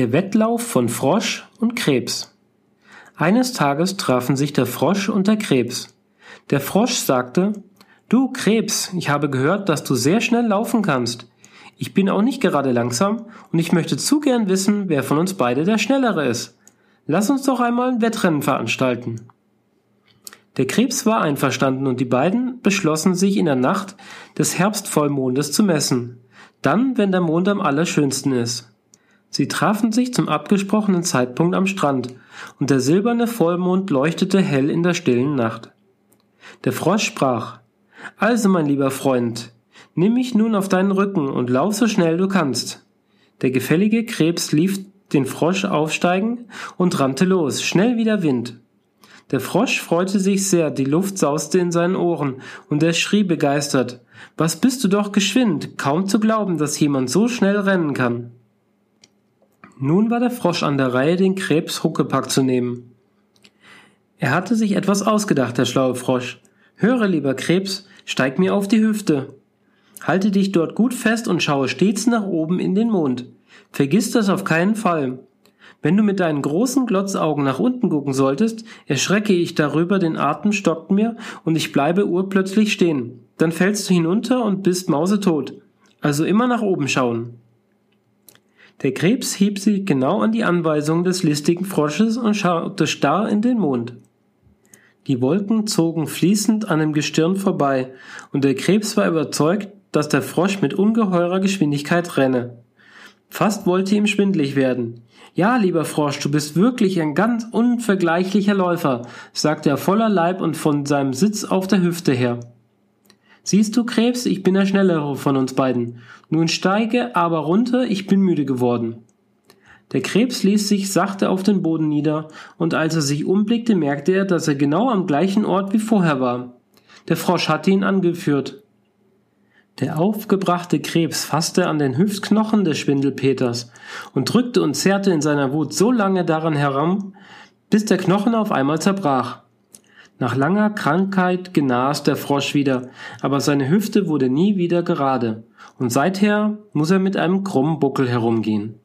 Der Wettlauf von Frosch und Krebs. Eines Tages trafen sich der Frosch und der Krebs. Der Frosch sagte, Du Krebs, ich habe gehört, dass du sehr schnell laufen kannst. Ich bin auch nicht gerade langsam und ich möchte zu gern wissen, wer von uns beide der Schnellere ist. Lass uns doch einmal ein Wettrennen veranstalten. Der Krebs war einverstanden und die beiden beschlossen sich in der Nacht des Herbstvollmondes zu messen. Dann, wenn der Mond am allerschönsten ist. Sie trafen sich zum abgesprochenen Zeitpunkt am Strand, und der silberne Vollmond leuchtete hell in der stillen Nacht. Der Frosch sprach Also, mein lieber Freund, nimm mich nun auf deinen Rücken und lauf so schnell du kannst. Der gefällige Krebs lief den Frosch aufsteigen und rannte los, schnell wie der Wind. Der Frosch freute sich sehr, die Luft sauste in seinen Ohren, und er schrie begeistert Was bist du doch geschwind, kaum zu glauben, dass jemand so schnell rennen kann. Nun war der Frosch an der Reihe, den Krebs Huckepack zu nehmen. Er hatte sich etwas ausgedacht, der schlaue Frosch. Höre, lieber Krebs, steig mir auf die Hüfte. Halte dich dort gut fest und schaue stets nach oben in den Mond. Vergiss das auf keinen Fall. Wenn du mit deinen großen Glotzaugen nach unten gucken solltest, erschrecke ich darüber, den Atem stockt mir und ich bleibe urplötzlich stehen. Dann fällst du hinunter und bist mausetot. Also immer nach oben schauen. Der Krebs hieb sich genau an die Anweisung des listigen Frosches und schaute starr in den Mond. Die Wolken zogen fließend an dem Gestirn vorbei, und der Krebs war überzeugt, dass der Frosch mit ungeheurer Geschwindigkeit renne. Fast wollte ihm schwindlig werden. Ja, lieber Frosch, du bist wirklich ein ganz unvergleichlicher Läufer, sagte er voller Leib und von seinem Sitz auf der Hüfte her. Siehst du, Krebs, ich bin der Schnellere von uns beiden. Nun steige aber runter, ich bin müde geworden. Der Krebs ließ sich sachte auf den Boden nieder, und als er sich umblickte, merkte er, dass er genau am gleichen Ort wie vorher war. Der Frosch hatte ihn angeführt. Der aufgebrachte Krebs fasste an den Hüftknochen des Schwindelpeters und drückte und zerrte in seiner Wut so lange daran herum, bis der Knochen auf einmal zerbrach. Nach langer Krankheit genas der Frosch wieder, aber seine Hüfte wurde nie wieder gerade, und seither muss er mit einem krummen Buckel herumgehen.